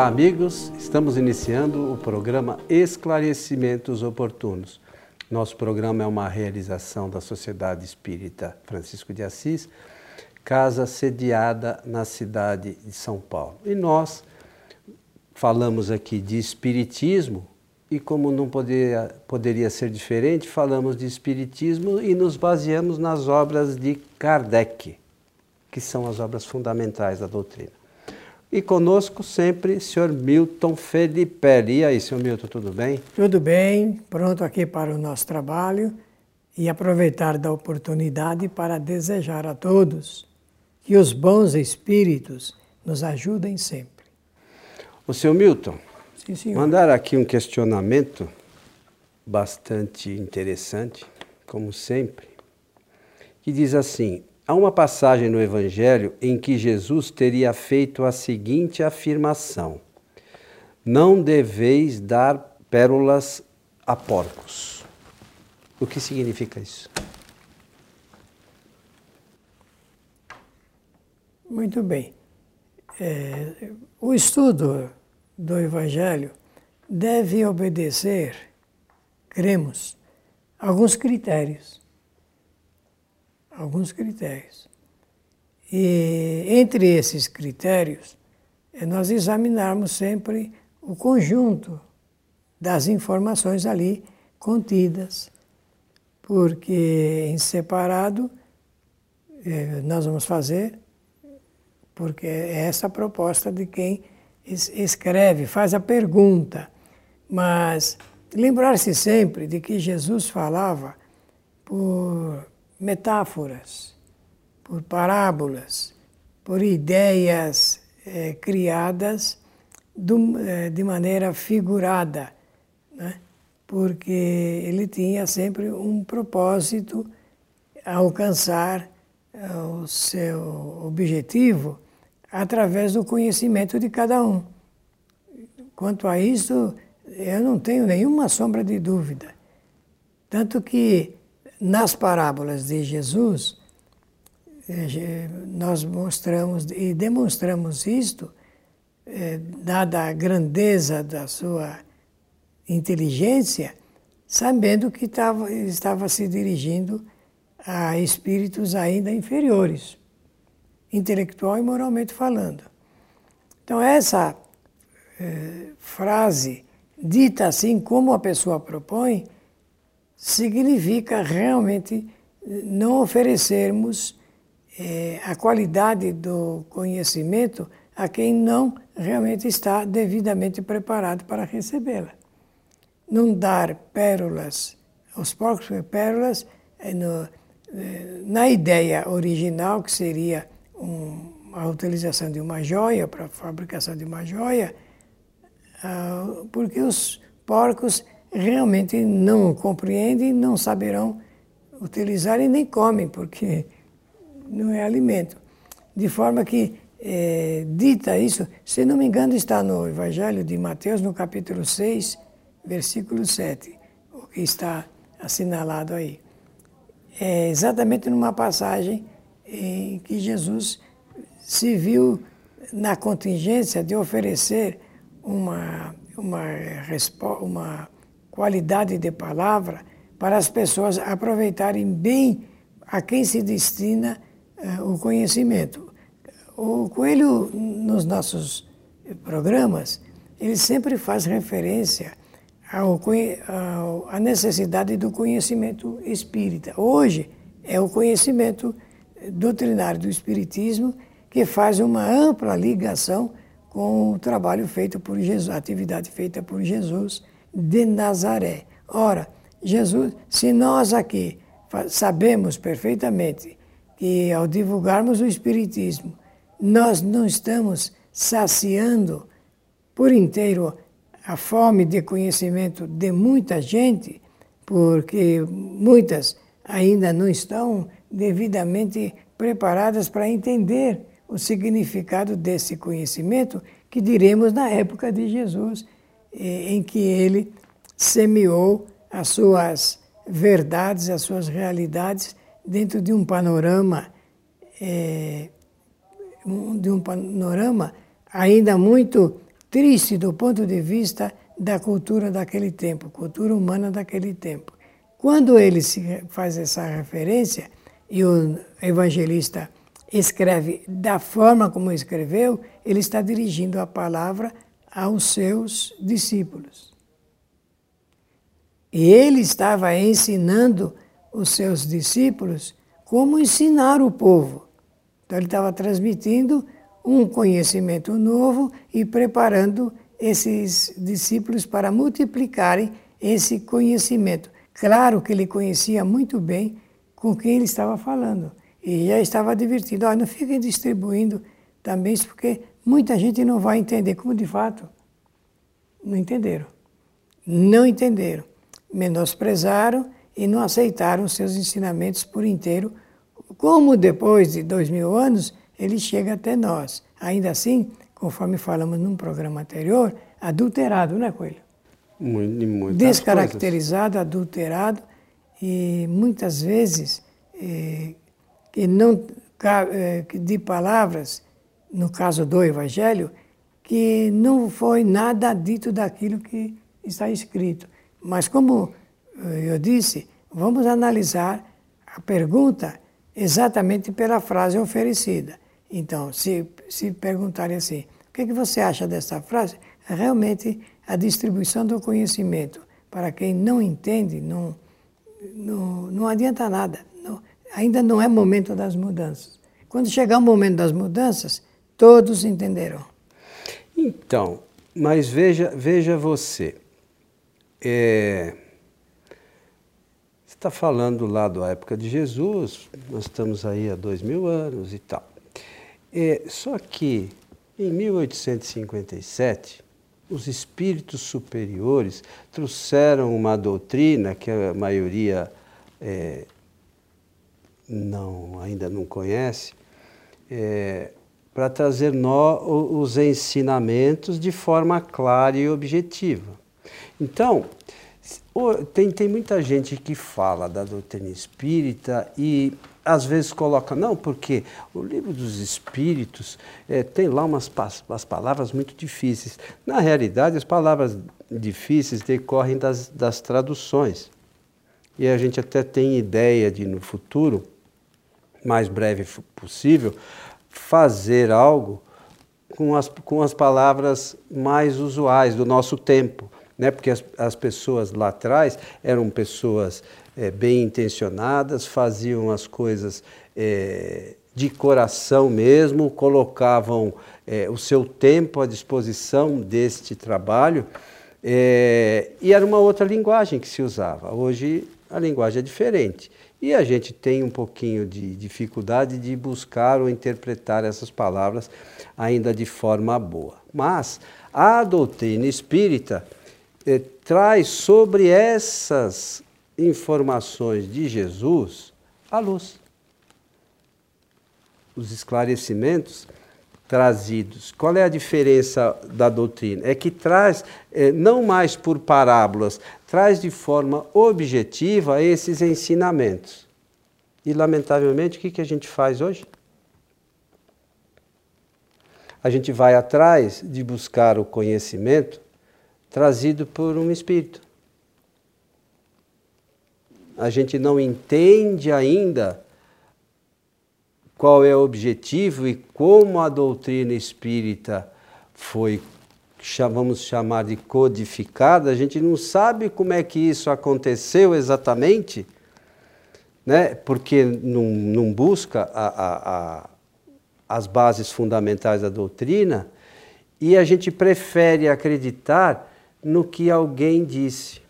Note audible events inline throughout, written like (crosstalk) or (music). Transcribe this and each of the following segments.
Olá, amigos. Estamos iniciando o programa Esclarecimentos Oportunos. Nosso programa é uma realização da Sociedade Espírita Francisco de Assis, casa sediada na cidade de São Paulo. E nós falamos aqui de Espiritismo e, como não poderia, poderia ser diferente, falamos de Espiritismo e nos baseamos nas obras de Kardec, que são as obras fundamentais da doutrina. E conosco sempre o senhor Milton Felipe. E aí, senhor Milton, tudo bem? Tudo bem, pronto aqui para o nosso trabalho e aproveitar da oportunidade para desejar a todos que os bons espíritos nos ajudem sempre. O senhor Milton, Sim, senhor. mandar aqui um questionamento bastante interessante, como sempre, que diz assim: Há uma passagem no Evangelho em que Jesus teria feito a seguinte afirmação: Não deveis dar pérolas a porcos. O que significa isso? Muito bem. É, o estudo do Evangelho deve obedecer, cremos, alguns critérios. Alguns critérios. E entre esses critérios, é nós examinarmos sempre o conjunto das informações ali contidas, porque em separado é, nós vamos fazer porque é essa a proposta de quem escreve, faz a pergunta. Mas lembrar-se sempre de que Jesus falava por metáforas, por parábolas, por ideias é, criadas do, é, de maneira figurada, né? porque ele tinha sempre um propósito a alcançar é, o seu objetivo através do conhecimento de cada um. Quanto a isso, eu não tenho nenhuma sombra de dúvida. Tanto que nas parábolas de Jesus, eh, nós mostramos e demonstramos isto, eh, dada a grandeza da sua inteligência, sabendo que estava, estava se dirigindo a espíritos ainda inferiores intelectual e moralmente falando. Então, essa eh, frase, dita assim como a pessoa propõe, significa realmente não oferecermos eh, a qualidade do conhecimento a quem não realmente está devidamente preparado para recebê-la. Não dar pérolas, os porcos pérolas, no, na ideia original, que seria um, a utilização de uma joia, para a fabricação de uma joia, uh, porque os porcos realmente não compreendem, não saberão utilizar e nem comem, porque não é alimento. De forma que, é, dita isso, se não me engano, está no Evangelho de Mateus, no capítulo 6, versículo 7, o que está assinalado aí. É exatamente numa passagem em que Jesus se viu na contingência de oferecer uma, uma, uma qualidade de palavra para as pessoas aproveitarem bem a quem se destina uh, o conhecimento. O Coelho, nos nossos programas, ele sempre faz referência ao, ao, à necessidade do conhecimento espírita. Hoje é o conhecimento doutrinário do Espiritismo que faz uma ampla ligação com o trabalho feito por Jesus, a atividade feita por Jesus de Nazaré. Ora, Jesus, se nós aqui sabemos perfeitamente que ao divulgarmos o Espiritismo, nós não estamos saciando por inteiro a fome de conhecimento de muita gente, porque muitas ainda não estão devidamente preparadas para entender o significado desse conhecimento que diremos na época de Jesus, em que ele semeou as suas verdades, as suas realidades dentro de um panorama é, de um panorama ainda muito triste do ponto de vista da cultura daquele tempo, cultura humana daquele tempo. Quando ele faz essa referência e o evangelista escreve da forma como escreveu, ele está dirigindo a palavra aos seus discípulos. E ele estava ensinando os seus discípulos como ensinar o povo. Então ele estava transmitindo um conhecimento novo e preparando esses discípulos para multiplicarem esse conhecimento. Claro que ele conhecia muito bem com quem ele estava falando e já estava advertindo: oh, não fiquem distribuindo também isso, porque muita gente não vai entender, como de fato não entenderam. Não entenderam, menosprezaram e não aceitaram seus ensinamentos por inteiro, como depois de dois mil anos ele chega até nós. Ainda assim, conforme falamos num programa anterior, adulterado, não é, Coelho? Muito, Descaracterizado, coisas. adulterado e muitas vezes eh, que não eh, de palavras, no caso do Evangelho, que não foi nada dito daquilo que está escrito. Mas como eh, eu disse, vamos analisar a pergunta exatamente pela frase oferecida. Então, se, se perguntarem assim, o que, é que você acha dessa frase? Realmente, a distribuição do conhecimento para quem não entende não, não, não adianta nada. Não, ainda não é momento das mudanças. Quando chegar o momento das mudanças, todos entenderão. Então, mas veja, veja você. É, você está falando lá da época de Jesus, nós estamos aí há dois mil anos e tal. É, só que em 1857, os espíritos superiores trouxeram uma doutrina que a maioria é, não, ainda não conhece, é, para trazer os ensinamentos de forma clara e objetiva. Então, tem, tem muita gente que fala da doutrina espírita e às vezes coloca, não, porque o livro dos Espíritos é, tem lá umas, umas palavras muito difíceis. Na realidade, as palavras difíceis decorrem das, das traduções. E a gente até tem ideia de, no futuro, mais breve possível, fazer algo com as, com as palavras mais usuais do nosso tempo. Né? Porque as, as pessoas lá atrás eram pessoas é, bem intencionadas, faziam as coisas é, de coração mesmo, colocavam é, o seu tempo à disposição deste trabalho, e era uma outra linguagem que se usava. Hoje a linguagem é diferente. E a gente tem um pouquinho de dificuldade de buscar ou interpretar essas palavras ainda de forma boa. Mas a doutrina espírita eh, traz sobre essas informações de Jesus a luz. Os esclarecimentos trazidos. Qual é a diferença da doutrina? É que traz, eh, não mais por parábolas, traz de forma objetiva esses ensinamentos. E, lamentavelmente, o que, que a gente faz hoje? A gente vai atrás de buscar o conhecimento trazido por um espírito a gente não entende ainda qual é o objetivo e como a doutrina espírita foi, vamos chamar de codificada, a gente não sabe como é que isso aconteceu exatamente, né? porque não, não busca a, a, a, as bases fundamentais da doutrina e a gente prefere acreditar no que alguém disse.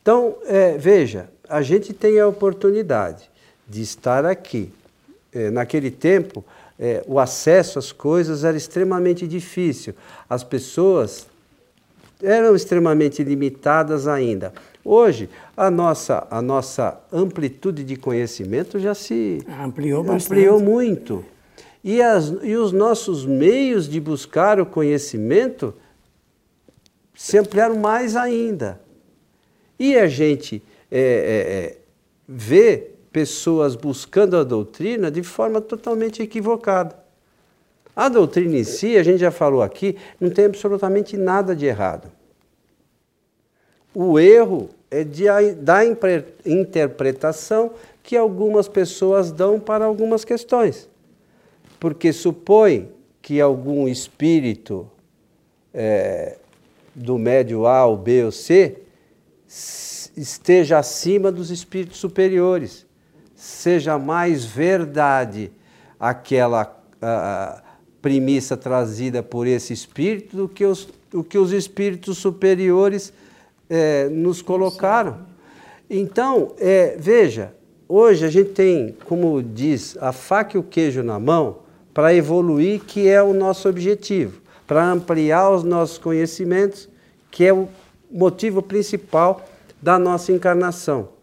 Então, é, veja, a gente tem a oportunidade de estar aqui. É, naquele tempo, é, o acesso às coisas era extremamente difícil. As pessoas eram extremamente limitadas ainda. Hoje, a nossa, a nossa amplitude de conhecimento já se ampliou, ampliou muito. E, as, e os nossos meios de buscar o conhecimento se ampliaram mais ainda. E a gente é, é, vê pessoas buscando a doutrina de forma totalmente equivocada. A doutrina em si, a gente já falou aqui, não tem absolutamente nada de errado. O erro é de, da interpretação que algumas pessoas dão para algumas questões. Porque supõe que algum espírito é, do médio A, ou B ou C esteja acima dos espíritos superiores, seja mais verdade aquela premissa trazida por esse espírito do que os, do que os espíritos superiores é, nos colocaram. Então, é, veja, hoje a gente tem, como diz, a faca e o queijo na mão para evoluir, que é o nosso objetivo, para ampliar os nossos conhecimentos, que é o motivo principal da nossa encarnação.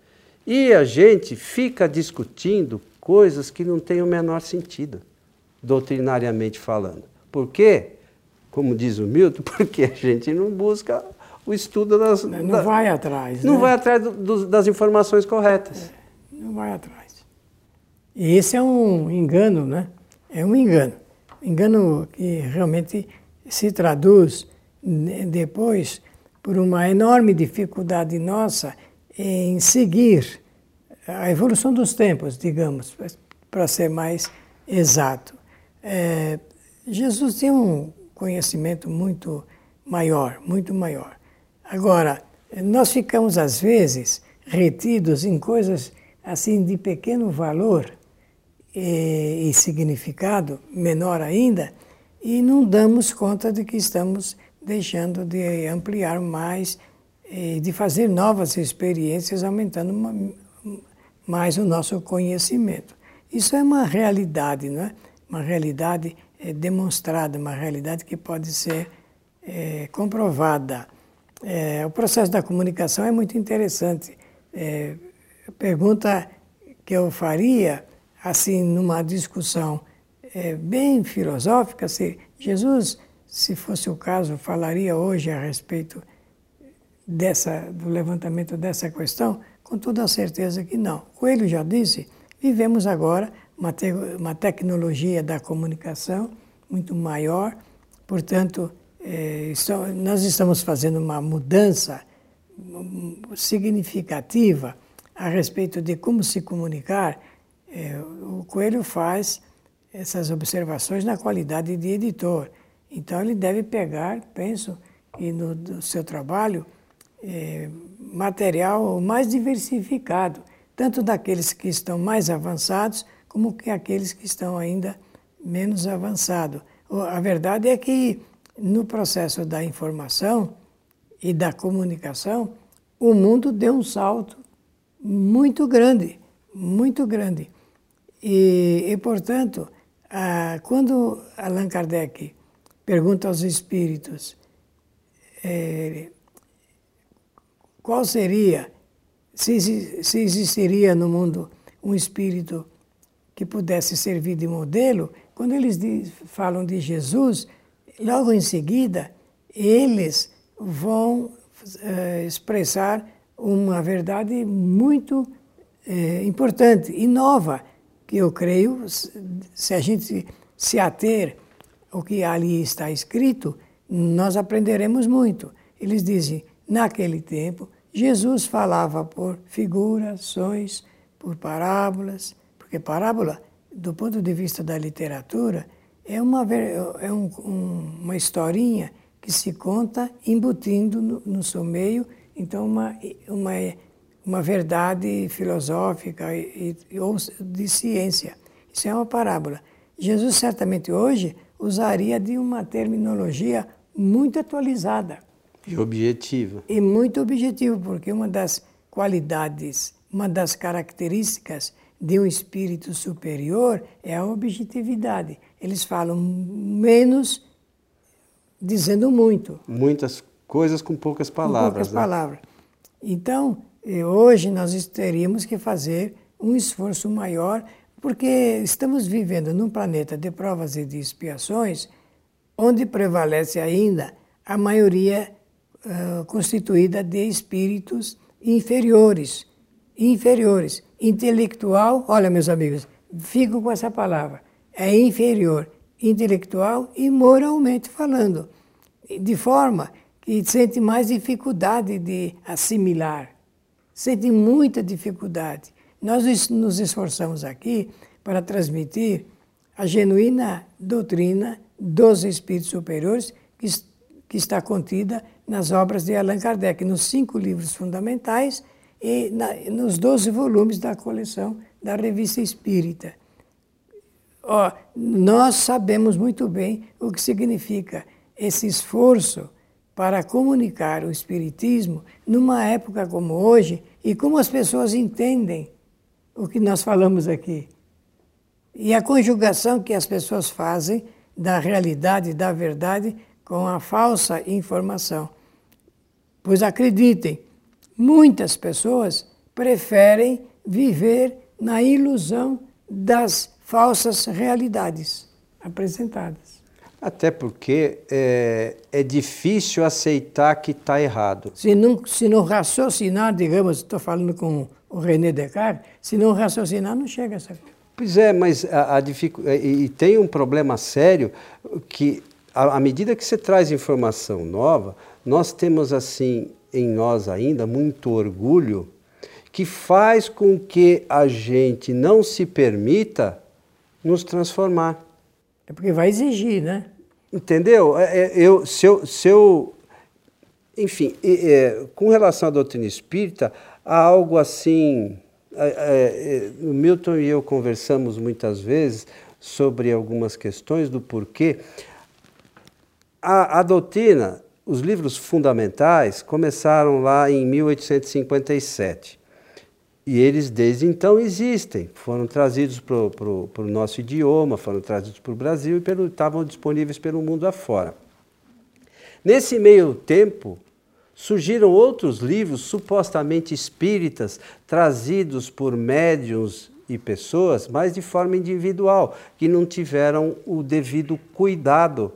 E a gente fica discutindo coisas que não têm o menor sentido, doutrinariamente falando. Por quê? Como diz o Milton, (laughs) porque a gente não busca o estudo das. Não da, vai atrás. Não né? vai atrás do, do, das informações corretas. É, não vai atrás. E esse é um engano, né? É um engano. Engano que realmente se traduz depois por uma enorme dificuldade nossa em seguir a evolução dos tempos, digamos, para ser mais exato. É, Jesus tem um conhecimento muito maior, muito maior. Agora, nós ficamos às vezes retidos em coisas assim de pequeno valor e, e significado, menor ainda, e não damos conta de que estamos deixando de ampliar mais de fazer novas experiências, aumentando uma, mais o nosso conhecimento. Isso é uma realidade, não é? Uma realidade é, demonstrada, uma realidade que pode ser é, comprovada. É, o processo da comunicação é muito interessante. É, pergunta que eu faria, assim, numa discussão é, bem filosófica, se Jesus, se fosse o caso, falaria hoje a respeito dessa, do levantamento dessa questão, com toda a certeza que não. Coelho já disse, vivemos agora uma, te uma tecnologia da comunicação muito maior, portanto, é, nós estamos fazendo uma mudança significativa a respeito de como se comunicar. É, o Coelho faz essas observações na qualidade de editor. Então, ele deve pegar, penso, e no, no seu trabalho, é, material mais diversificado, tanto daqueles que estão mais avançados, como que aqueles que estão ainda menos avançados. A verdade é que no processo da informação e da comunicação, o mundo deu um salto muito grande, muito grande. E, e portanto, a, quando Allan Kardec pergunta aos espíritos é, qual seria, se, se existiria no mundo um espírito que pudesse servir de modelo, quando eles falam de Jesus, logo em seguida, eles vão uh, expressar uma verdade muito uh, importante e nova, que eu creio, se a gente se ater ao que ali está escrito, nós aprenderemos muito. Eles dizem, naquele tempo, Jesus falava por figurações, por parábolas, porque parábola, do ponto de vista da literatura, é uma, é um, um, uma historinha que se conta embutindo no, no seu meio, então, uma, uma, uma verdade filosófica e, e, ou de ciência. Isso é uma parábola. Jesus, certamente hoje, usaria de uma terminologia muito atualizada. E objetiva. E muito objetivo, porque uma das qualidades, uma das características de um espírito superior é a objetividade. Eles falam menos dizendo muito. Muitas coisas com poucas palavras. Com poucas né? palavras. Então, eh, hoje nós teríamos que fazer um esforço maior, porque estamos vivendo num planeta de provas e de expiações, onde prevalece ainda a maioria uh, constituída de espíritos inferiores, inferiores. Intelectual, olha, meus amigos, fico com essa palavra, é inferior. intelectual e moralmente falando, de forma que sente mais dificuldade de assimilar, sente muita dificuldade. Nós nos esforçamos aqui para transmitir a genuína doutrina dos espíritos superiores que, que está contida nas obras de Allan Kardec, nos cinco livros fundamentais e na, nos doze volumes da coleção da Revista Espírita. Ó, nós sabemos muito bem o que significa esse esforço para comunicar o Espiritismo numa época como hoje e como as pessoas entendem o que nós falamos aqui. E a conjugação que as pessoas fazem da realidade, da verdade, com a falsa informação. Pois acreditem, muitas pessoas preferem viver na ilusão das falsas realidades apresentadas. Até porque é, é difícil aceitar que está errado. Se não, se não raciocinar, digamos, estou falando com o René Descartes, se não raciocinar, não chega a essa coisa. Pois é, mas a, a. E tem um problema sério que, à medida que você traz informação nova, nós temos assim em nós ainda muito orgulho que faz com que a gente não se permita nos transformar. É porque vai exigir, né? Entendeu? É, é, eu, se, eu, se eu enfim, é, com relação à doutrina espírita, há algo assim é, é, o Milton e eu conversamos muitas vezes sobre algumas questões do porquê. A, a doutrina, os livros fundamentais, começaram lá em 1857. E eles desde então existem, foram trazidos para o nosso idioma, foram trazidos para o Brasil e pelo, estavam disponíveis pelo mundo afora. Nesse meio tempo, Surgiram outros livros supostamente espíritas, trazidos por médiums e pessoas, mas de forma individual, que não tiveram o devido cuidado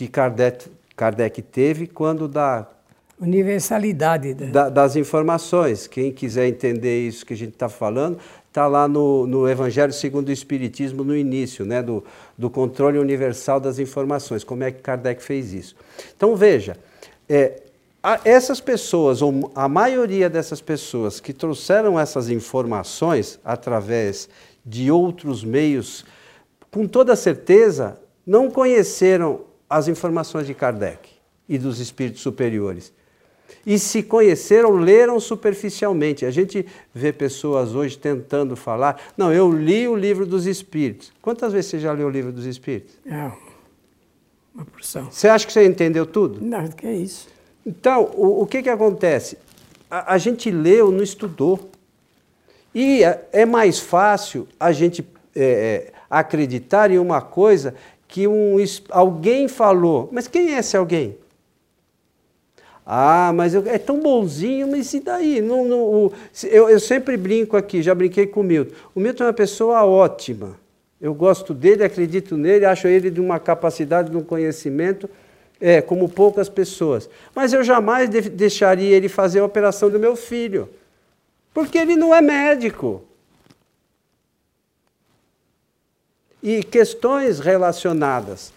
que Kardec, Kardec teve quando da universalidade da, das informações. Quem quiser entender isso que a gente está falando, está lá no, no, Evangelho segundo o Espiritismo, no início, né, do, do controle universal das informações, como é que Kardec fez isso. Então veja, é, essas pessoas, ou a maioria dessas pessoas que trouxeram essas informações através de outros meios, com toda certeza, não conheceram as informações de Kardec e dos espíritos superiores. E se conheceram, leram superficialmente. A gente vê pessoas hoje tentando falar, não, eu li o livro dos espíritos. Quantas vezes você já leu o livro dos espíritos? É, uma porção. Você acha que você entendeu tudo? Não, que é isso. Então, o, o que, que acontece? A, a, gente leu, não estudou. E é, é mais fácil a gente é, é, acreditar em uma coisa que um, alguém falou. Mas quem é esse alguém? Ah, mas eu, é tão bonzinho, mas e daí? Não, não, o, eu, eu sempre brinco aqui, já brinquei com o Milton. O Milton é uma pessoa ótima. Eu gosto dele, acredito nele, acho ele de uma capacidade, de um conhecimento é, como poucas pessoas. Mas eu jamais de deixaria ele fazer a operação do meu filho, porque ele não é médico. E questões relacionadas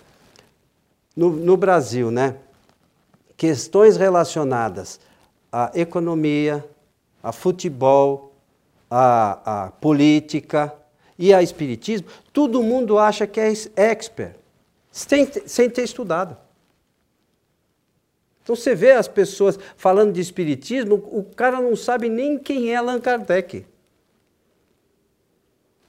no, no Brasil, né? Questões relacionadas à economia, a futebol, à, à política e a espiritismo, todo mundo acha que é expert, sem, sem ter estudado. Então você vê as pessoas falando de espiritismo, o cara não sabe nem quem é Allan Kardec.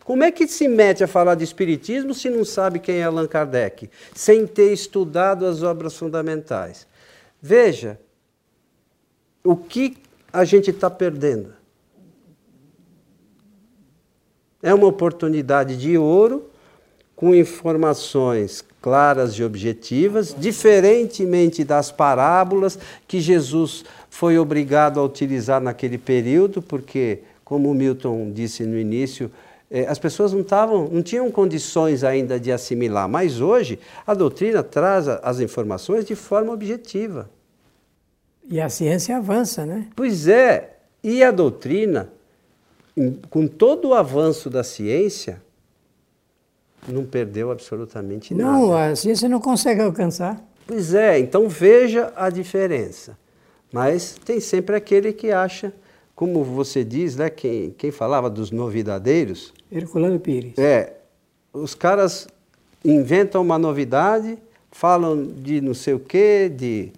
Como é que se mete a falar de espiritismo se não sabe quem é Allan Kardec, sem ter estudado as obras fundamentais? Veja, o que a gente está perdendo? É uma oportunidade de ouro com informações claras e objetivas, diferentemente das parábolas que Jesus foi obrigado a utilizar naquele período, porque, como Milton disse no início, as pessoas não, tavam, não tinham condições ainda de assimilar, mas hoje a doutrina traz as informações de forma objetiva. E a ciência avança, né? Pois é, e a doutrina, com todo o avanço da ciência, não perdeu absolutamente nada. Não, a ciência não consegue alcançar. Pois é, então veja a diferença. Mas tem sempre aquele que acha, como você diz, né, quem, quem falava dos novidadeiros. Herculano Pires. É, os caras inventam uma novidade, falam de não sei o quê, de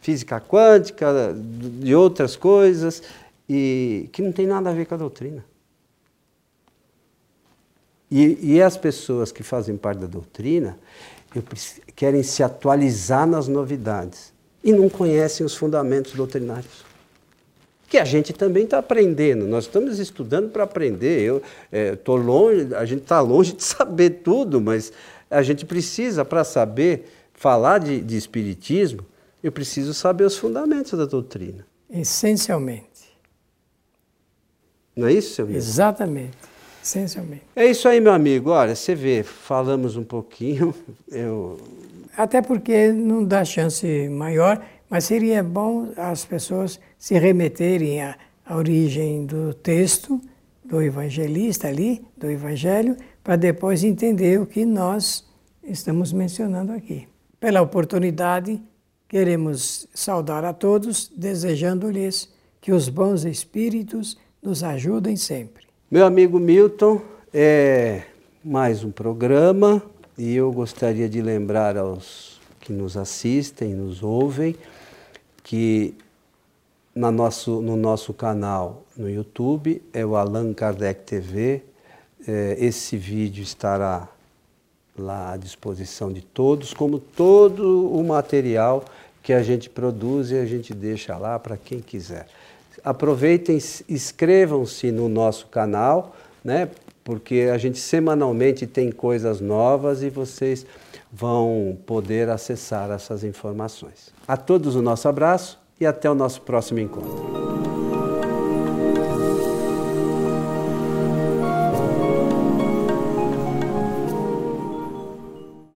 física quântica, de outras coisas, e que não tem nada a ver com a doutrina. E, e as pessoas que fazem parte da doutrina querem se atualizar nas novidades e não conhecem os fundamentos doutrinários. Que a gente também está aprendendo, nós estamos estudando para aprender. Eu estou é, longe, a gente está longe de (laughs) saber tudo, mas a gente precisa, para saber falar de, de espiritismo, eu preciso saber os fundamentos da doutrina. Essencialmente. Não é isso, seu amigo? Exatamente. Essencialmente. É isso aí, meu amigo. Olha, você vê, falamos um pouquinho. (laughs) Eu... Até porque não dá chance maior, mas seria bom as pessoas se remeterem à, à origem do texto, do evangelista ali, do evangelho, para depois entender o que nós estamos mencionando aqui. Pela oportunidade, queremos saudar a todos, desejando-lhes que os bons espíritos nos ajudem sempre. Meu amigo Milton, é mais um programa e eu gostaria de lembrar aos que nos assistem, nos ouvem, que na nosso, no nosso canal no YouTube é o Allan Kardec TV. É, esse vídeo estará lá à disposição de todos, como todo o material que a gente produz e a gente deixa lá para quem quiser aproveitem, inscrevam-se no nosso canal, né? Porque a gente semanalmente tem coisas novas e vocês vão poder acessar essas informações. A todos o nosso abraço e até o nosso próximo encontro.